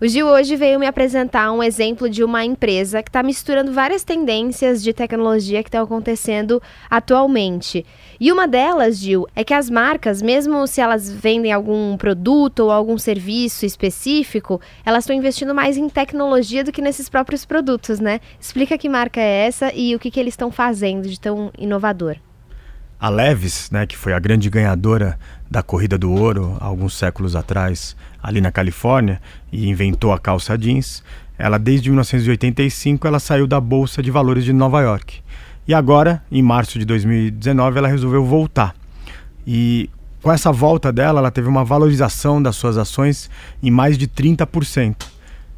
O Gil hoje veio me apresentar um exemplo de uma empresa que está misturando várias tendências de tecnologia que estão acontecendo atualmente. E uma delas, Gil, é que as marcas, mesmo se elas vendem algum produto ou algum serviço específico, elas estão investindo mais em tecnologia do que nesses próprios produtos, né? Explica que marca é essa e o que, que eles estão fazendo de tão inovador. A Levis, né, que foi a grande ganhadora da corrida do ouro alguns séculos atrás, ali na Califórnia, e inventou a calça jeans, ela desde 1985 ela saiu da bolsa de valores de Nova York. E agora, em março de 2019, ela resolveu voltar. E com essa volta dela, ela teve uma valorização das suas ações em mais de 30%.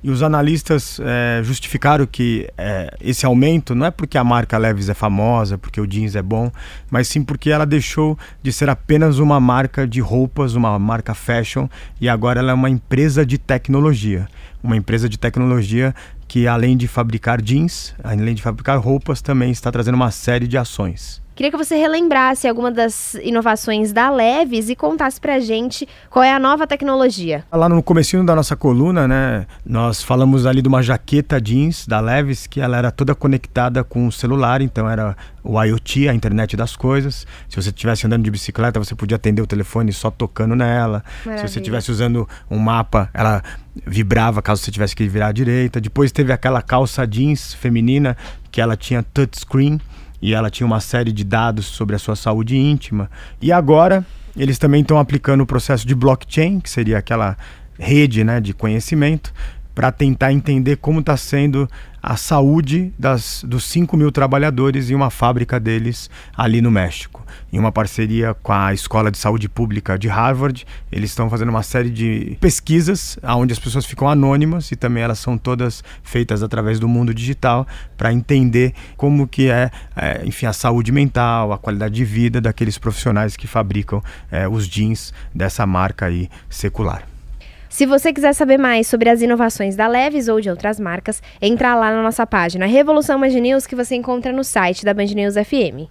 E os analistas é, justificaram que é, esse aumento não é porque a marca Levis é famosa, porque o jeans é bom, mas sim porque ela deixou de ser apenas uma marca de roupas, uma marca fashion, e agora ela é uma empresa de tecnologia. Uma empresa de tecnologia que, além de fabricar jeans, além de fabricar roupas, também está trazendo uma série de ações. Queria que você relembrasse alguma das inovações da Leves e contasse pra gente qual é a nova tecnologia. Lá no comecinho da nossa coluna, né, nós falamos ali de uma jaqueta jeans da Leves que ela era toda conectada com o celular, então era o IoT, a internet das coisas. Se você estivesse andando de bicicleta, você podia atender o telefone só tocando nela. Maravilha. Se você estivesse usando um mapa, ela vibrava caso você tivesse que virar à direita. Depois teve aquela calça jeans feminina que ela tinha touchscreen e ela tinha uma série de dados sobre a sua saúde íntima. E agora eles também estão aplicando o processo de blockchain, que seria aquela rede né, de conhecimento, para tentar entender como está sendo a saúde das, dos 5 mil trabalhadores em uma fábrica deles ali no México. Em uma parceria com a Escola de Saúde Pública de Harvard, eles estão fazendo uma série de pesquisas onde as pessoas ficam anônimas e também elas são todas feitas através do mundo digital para entender como que é, é, enfim, a saúde mental, a qualidade de vida daqueles profissionais que fabricam é, os jeans dessa marca aí secular. Se você quiser saber mais sobre as inovações da Leves ou de outras marcas, entra lá na nossa página Revolução Band News que você encontra no site da Band News FM.